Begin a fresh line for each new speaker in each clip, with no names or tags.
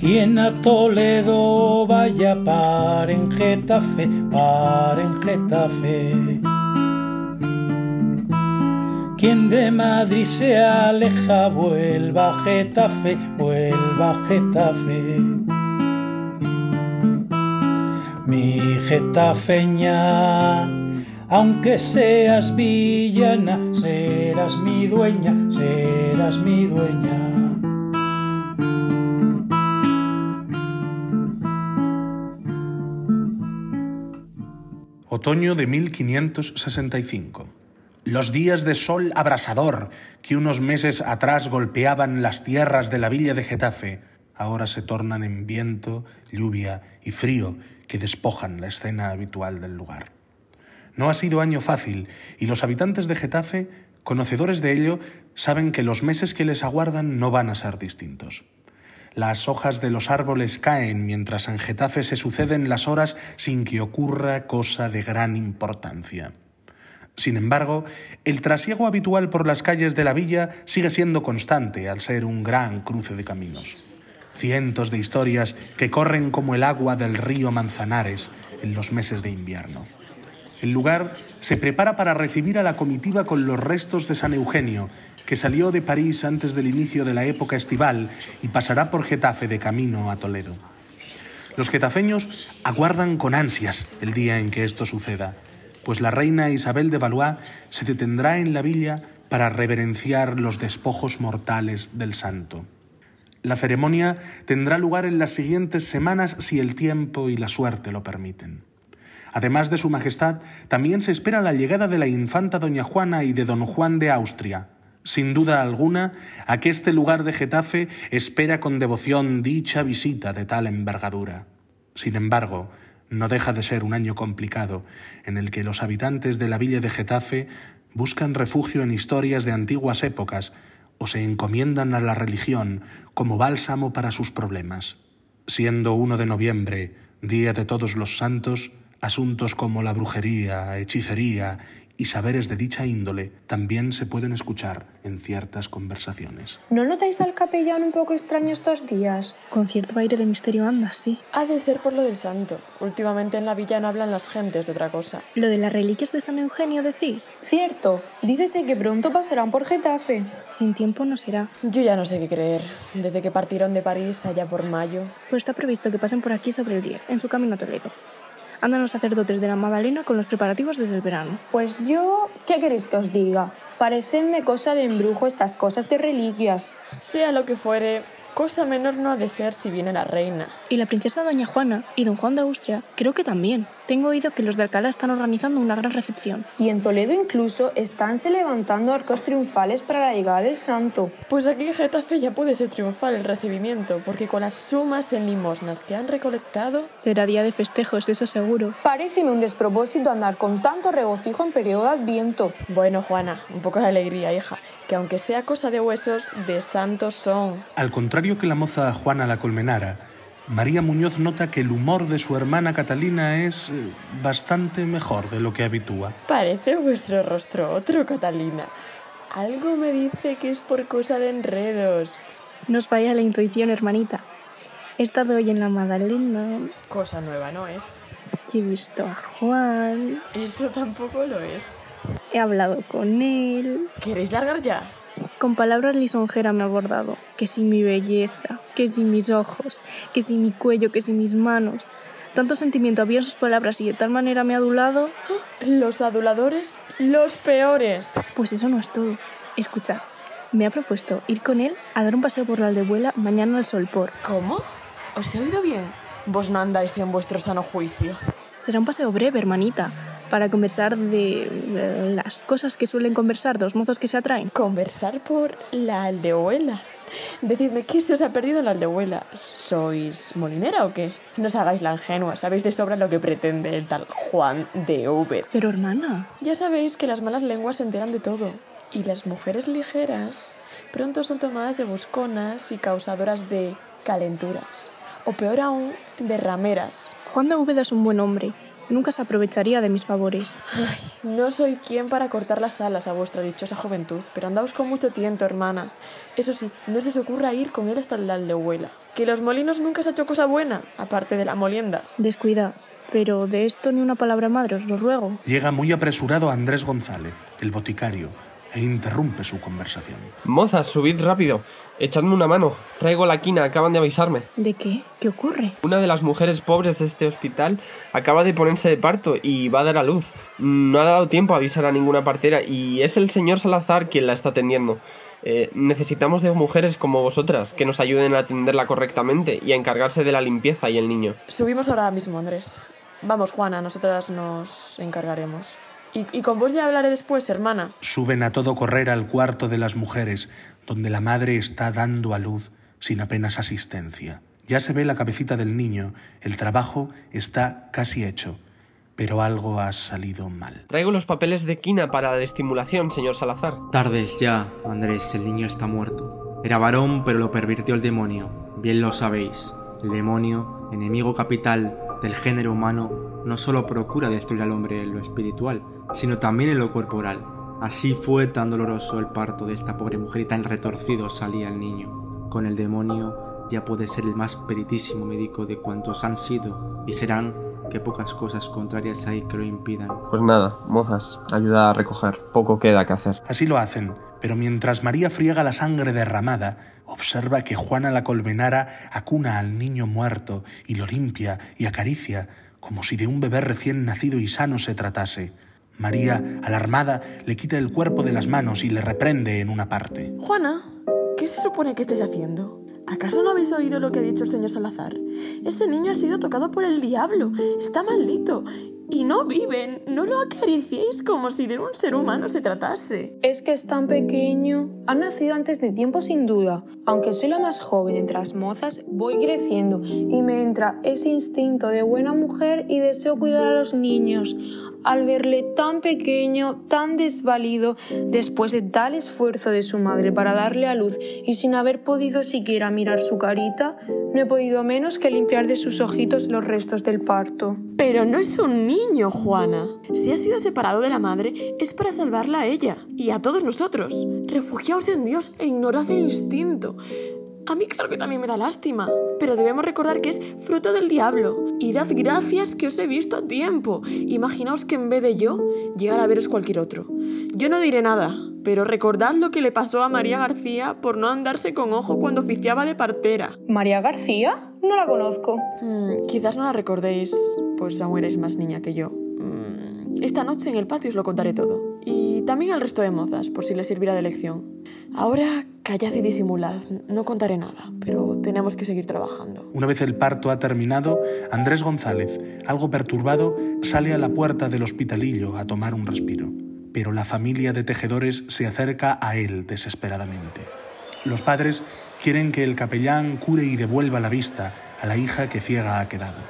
Quien a Toledo vaya, para en Getafe, para en Getafe. Quien de Madrid se aleja, vuelva a Getafe, vuelva a Getafe. Mi getafeña, aunque seas villana, serás mi dueña, serás mi dueña.
Otoño de 1565. Los días de sol abrasador que unos meses atrás golpeaban las tierras de la villa de Getafe, ahora se tornan en viento, lluvia y frío que despojan la escena habitual del lugar. No ha sido año fácil y los habitantes de Getafe, conocedores de ello, saben que los meses que les aguardan no van a ser distintos. Las hojas de los árboles caen mientras en Getafe se suceden las horas sin que ocurra cosa de gran importancia. Sin embargo, el trasiego habitual por las calles de la villa sigue siendo constante al ser un gran cruce de caminos. Cientos de historias que corren como el agua del río Manzanares en los meses de invierno. El lugar se prepara para recibir a la comitiva con los restos de San Eugenio, que salió de París antes del inicio de la época estival y pasará por Getafe de camino a Toledo. Los getafeños aguardan con ansias el día en que esto suceda, pues la reina Isabel de Valois se detendrá en la villa para reverenciar los despojos mortales del santo. La ceremonia tendrá lugar en las siguientes semanas si el tiempo y la suerte lo permiten. Además de Su Majestad, también se espera la llegada de la infanta Doña Juana y de Don Juan de Austria. Sin duda alguna, aqueste lugar de Getafe espera con devoción dicha visita de tal envergadura. Sin embargo, no deja de ser un año complicado en el que los habitantes de la villa de Getafe buscan refugio en historias de antiguas épocas o se encomiendan a la religión como bálsamo para sus problemas. Siendo 1 de noviembre, Día de Todos los Santos, asuntos como la brujería, hechicería y saberes de dicha índole también se pueden escuchar en ciertas conversaciones.
¿No notáis al capellán un poco extraño estos días?
Con cierto aire de misterio anda, sí.
Ha de ser por lo del santo. Últimamente en la villa no hablan las gentes de otra cosa.
¿Lo de las reliquias de San Eugenio decís?
Cierto. Dícese que pronto pasarán por Getafe.
Sin tiempo no será.
Yo ya no sé qué creer. Desde que partieron de París allá por mayo.
Pues está previsto que pasen por aquí sobre el 10, en su camino a Toledo andan los sacerdotes de la Magdalena con los preparativos desde el verano.
Pues yo, ¿qué queréis que os diga? Parecenme cosa de embrujo estas cosas de reliquias.
Sea lo que fuere, cosa menor no ha de ser si viene la reina.
Y la princesa doña Juana y don Juan de Austria creo que también. Tengo oído que los de Alcalá están organizando una gran recepción.
Y en Toledo incluso estánse levantando arcos triunfales para la llegada del santo.
Pues aquí en Getafe ya puede ser triunfal el recibimiento, porque con las sumas en limosnas que han recolectado...
Será día de festejos, eso seguro.
Paréceme un despropósito andar con tanto regocijo en periodo de adviento.
Bueno, Juana, un poco de alegría, hija que aunque sea cosa de huesos, de santos son.
Al contrario que la moza Juana la Colmenara, María Muñoz nota que el humor de su hermana Catalina es eh, bastante mejor de lo que habitúa.
Parece vuestro rostro otro, Catalina. Algo me dice que es por cosa de enredos.
Nos falla la intuición, hermanita. He estado hoy en la Magdalena.
Cosa nueva, ¿no es?
Y he visto a Juan.
Eso tampoco lo es.
He hablado con él.
¿Queréis largar ya?
Con palabras lisonjeras me ha abordado, que sin mi belleza, que sin mis ojos, que sin mi cuello, que sin mis manos. Tanto sentimiento había en sus palabras y de tal manera me ha adulado.
Los aduladores, los peores.
Pues eso no es todo. Escucha, me ha propuesto ir con él a dar un paseo por la aldehuela mañana al sol por.
¿Cómo? ¿Os he oído bien? Vos no andáis en vuestro sano juicio.
Será un paseo breve, hermanita para conversar de las cosas que suelen conversar dos mozos que se atraen.
Conversar por la aldehuela. Decidme, ¿qué se os ha perdido la aldehuela? ¿Sois molinera o qué? No os hagáis la ingenua, sabéis de sobra lo que pretende el tal Juan de Uber.
Pero hermana...
Ya sabéis que las malas lenguas se enteran de todo. Y las mujeres ligeras pronto son tomadas de busconas y causadoras de calenturas. O peor aún, de rameras.
Juan de Úbeda es un buen hombre, nunca se aprovecharía de mis favores.
Ay, no soy quien para cortar las alas a vuestra dichosa juventud, pero andaos con mucho tiento, hermana. Eso sí, no se os ocurra ir con él hasta la aldehuela, que los molinos nunca se ha hecho cosa buena, aparte de la molienda.
Descuida, pero de esto ni una palabra madre, os lo ruego.
Llega muy apresurado Andrés González, el boticario, e interrumpe su conversación.
Mozas, subid rápido. Echadme una mano. Traigo la quina, acaban de avisarme.
¿De qué? ¿Qué ocurre?
Una de las mujeres pobres de este hospital acaba de ponerse de parto y va a dar a luz. No ha dado tiempo a avisar a ninguna partera y es el señor Salazar quien la está atendiendo. Eh, necesitamos de mujeres como vosotras que nos ayuden a atenderla correctamente y a encargarse de la limpieza y el niño.
Subimos ahora mismo, Andrés. Vamos, Juana, nosotras nos encargaremos. Y, y con vos ya hablaré después, hermana.
Suben a todo correr al cuarto de las mujeres, donde la madre está dando a luz sin apenas asistencia. Ya se ve la cabecita del niño, el trabajo está casi hecho, pero algo ha salido mal.
Traigo los papeles de quina para la estimulación, señor Salazar.
Tardes ya, Andrés, el niño está muerto. Era varón, pero lo pervirtió el demonio. Bien lo sabéis. El demonio, enemigo capital del género humano, no solo procura destruir al hombre en lo espiritual, sino también en lo corporal. Así fue tan doloroso el parto de esta pobre mujer y tan retorcido salía el niño. Con el demonio ya puede ser el más peritísimo médico de cuantos han sido y serán que pocas cosas contrarias hay que lo impidan.
Pues nada, mozas, ayuda a recoger. Poco queda que hacer.
Así lo hacen, pero mientras María friega la sangre derramada, observa que Juana la Colmenara acuna al niño muerto y lo limpia y acaricia, como si de un bebé recién nacido y sano se tratase. María, alarmada, le quita el cuerpo de las manos y le reprende en una parte.
Juana, ¿qué se supone que estés haciendo? ¿Acaso no habéis oído lo que ha dicho el señor Salazar? Ese niño ha sido tocado por el diablo. Está maldito. Y no viven. No lo acariciéis como si de un ser humano se tratase.
Es que es tan pequeño. Ha nacido antes de tiempo sin duda. Aunque soy la más joven entre las mozas, voy creciendo y me entra ese instinto de buena mujer y deseo cuidar a los niños. Al verle tan pequeño, tan desvalido, después de tal esfuerzo de su madre para darle a luz y sin haber podido siquiera mirar su carita, no he podido menos que limpiar de sus ojitos los restos del parto.
Pero no es un niño, Juana. Si ha sido separado de la madre, es para salvarla a ella y a todos nosotros. Refugiaos en Dios e ignorad el instinto. A mí claro que también me da lástima, pero debemos recordar que es fruto del diablo. Y dad gracias que os he visto a tiempo. Imaginaos que en vez de yo, llegara a veros cualquier otro. Yo no diré nada, pero recordad lo que le pasó a María García por no andarse con ojo cuando oficiaba de partera.
¿María García? No la conozco.
Hmm, quizás no la recordéis, pues aún erais más niña que yo. Esta noche en el patio os lo contaré todo. Y también al resto de mozas, por si les sirviera de lección. Ahora callad y disimulad, no contaré nada, pero tenemos que seguir trabajando.
Una vez el parto ha terminado, Andrés González, algo perturbado, sale a la puerta del hospitalillo a tomar un respiro. Pero la familia de tejedores se acerca a él desesperadamente. Los padres quieren que el capellán cure y devuelva la vista a la hija que ciega ha quedado.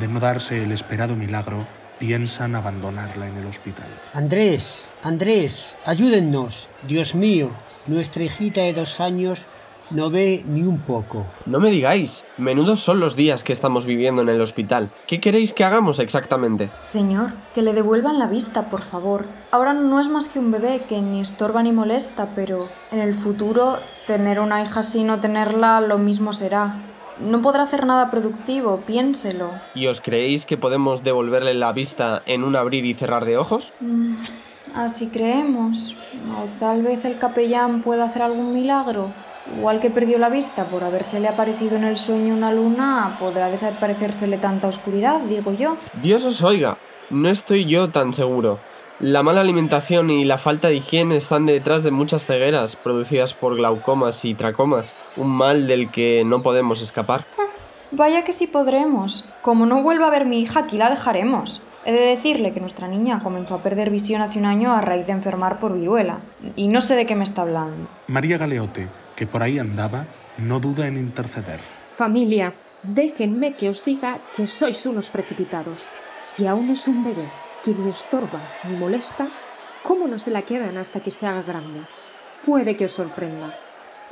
De no darse el esperado milagro, piensan abandonarla en el hospital.
Andrés, Andrés, ayúdennos. Dios mío, nuestra hijita de dos años no ve ni un poco.
No me digáis, menudos son los días que estamos viviendo en el hospital. ¿Qué queréis que hagamos exactamente?
Señor, que le devuelvan la vista, por favor. Ahora no es más que un bebé que ni estorba ni molesta, pero en el futuro tener una hija así y no tenerla lo mismo será. No podrá hacer nada productivo, piénselo.
¿Y os creéis que podemos devolverle la vista en un abrir y cerrar de ojos?
Mm, así creemos. O tal vez el capellán pueda hacer algún milagro. Igual que perdió la vista por habérsele aparecido en el sueño una luna, podrá desaparecérsele tanta oscuridad, digo yo.
Dios os oiga, no estoy yo tan seguro. La mala alimentación y la falta de higiene están detrás de muchas cegueras producidas por glaucomas y tracomas, un mal del que no podemos escapar.
Vaya que sí podremos. Como no vuelva a ver mi hija, aquí la dejaremos. He de decirle que nuestra niña comenzó a perder visión hace un año a raíz de enfermar por viruela. Y no sé de qué me está hablando.
María Galeote, que por ahí andaba, no duda en interceder.
Familia, déjenme que os diga que sois unos precipitados. Si aún es un bebé que ni estorba ni molesta, ¿cómo no se la quedan hasta que se haga grande? Puede que os sorprenda.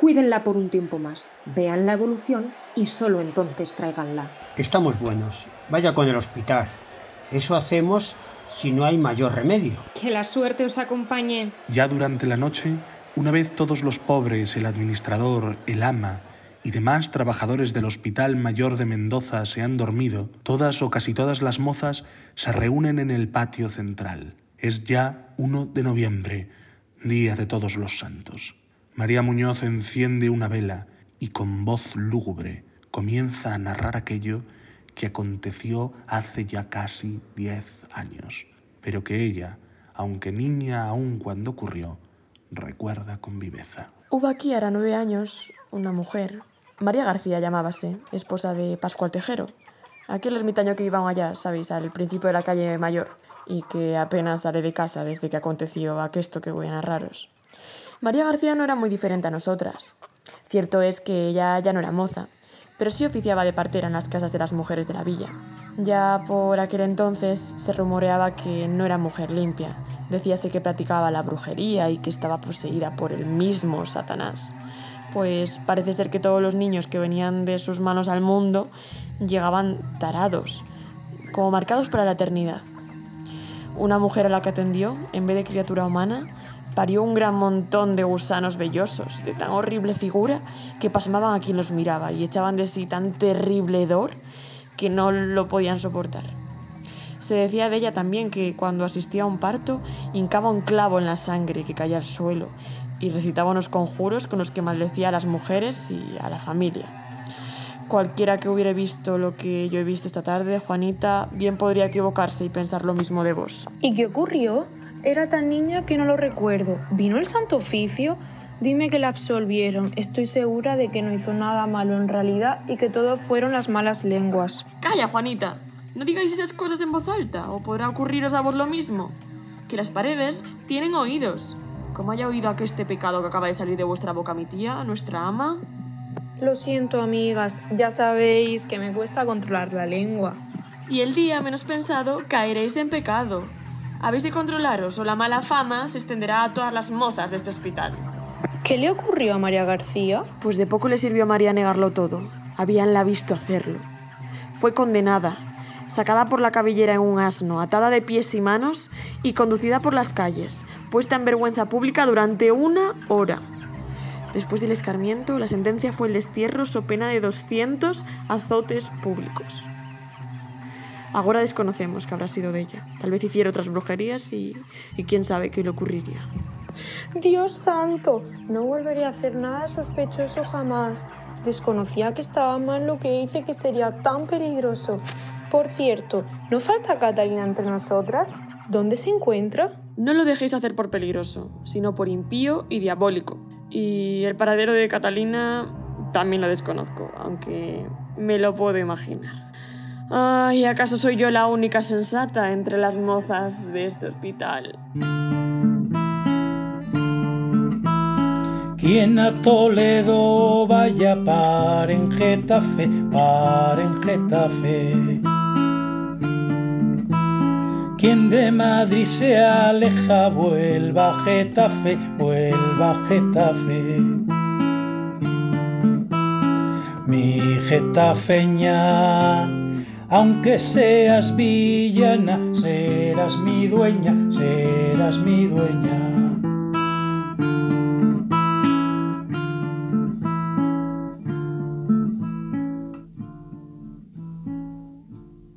Cuídenla por un tiempo más, vean la evolución y solo entonces tráiganla.
Estamos buenos. Vaya con el hospital. Eso hacemos si no hay mayor remedio.
Que la suerte os acompañe.
Ya durante la noche, una vez todos los pobres, el administrador, el ama y demás trabajadores del Hospital Mayor de Mendoza se han dormido, todas o casi todas las mozas se reúnen en el patio central. Es ya 1 de noviembre, día de todos los santos. María Muñoz enciende una vela y con voz lúgubre comienza a narrar aquello que aconteció hace ya casi diez años, pero que ella, aunque niña aún cuando ocurrió, recuerda con viveza.
Hubo aquí ahora nueve años una mujer, María García llamábase, esposa de Pascual Tejero, aquel ermitaño que iban allá, sabéis, al principio de la calle Mayor, y que apenas sale de casa desde que aconteció aquesto que voy a narraros. María García no era muy diferente a nosotras. Cierto es que ella ya no era moza, pero sí oficiaba de partera en las casas de las mujeres de la villa. Ya por aquel entonces se rumoreaba que no era mujer limpia. Decíase que practicaba la brujería y que estaba poseída por el mismo Satanás. Pues parece ser que todos los niños que venían de sus manos al mundo llegaban tarados, como marcados para la eternidad. Una mujer a la que atendió, en vez de criatura humana, parió un gran montón de gusanos vellosos, de tan horrible figura, que pasmaban a quien los miraba y echaban de sí tan terrible hedor que no lo podían soportar. Se decía de ella también que cuando asistía a un parto hincaba un clavo en la sangre que caía al suelo y recitaba unos conjuros con los que maldecía a las mujeres y a la familia. Cualquiera que hubiera visto lo que yo he visto esta tarde, Juanita, bien podría equivocarse y pensar lo mismo de vos.
¿Y qué ocurrió? Era tan niña que no lo recuerdo. ¿Vino el Santo Oficio? Dime que la absolvieron. Estoy segura de que no hizo nada malo en realidad y que todo fueron las malas lenguas.
Calla, Juanita. No digáis esas cosas en voz alta, o podrá ocurriros a vos lo mismo. Que las paredes tienen oídos. Como haya oído aqueste pecado que acaba de salir de vuestra boca mi tía, nuestra ama.
Lo siento, amigas. Ya sabéis que me cuesta controlar la lengua.
Y el día menos pensado caeréis en pecado. Habéis de controlaros o la mala fama se extenderá a todas las mozas de este hospital.
¿Qué le ocurrió a María García?
Pues de poco le sirvió a María negarlo todo. Habíanla visto hacerlo. Fue condenada, sacada por la cabellera en un asno, atada de pies y manos y conducida por las calles, puesta en vergüenza pública durante una hora. Después del escarmiento, la sentencia fue el destierro so pena de 200 azotes públicos. Ahora desconocemos qué habrá sido de ella. Tal vez hiciera otras brujerías y, y quién sabe qué le ocurriría.
Dios santo, no volveré a hacer nada sospechoso jamás. Desconocía que estaba mal lo que hice que sería tan peligroso. Por cierto, ¿no falta Catalina entre nosotras? ¿Dónde se encuentra?
No lo dejéis hacer por peligroso, sino por impío y diabólico. Y el paradero de Catalina también lo desconozco, aunque me lo puedo imaginar. Ay, ¿acaso soy yo la única sensata entre las mozas de este hospital?
Quien a Toledo vaya par en Getafe, par en Getafe. Quien de Madrid se aleja, vuelva a Getafe, vuelva a Getafe. Mi getafeña, aunque seas villana, serás mi dueña, serás mi dueña.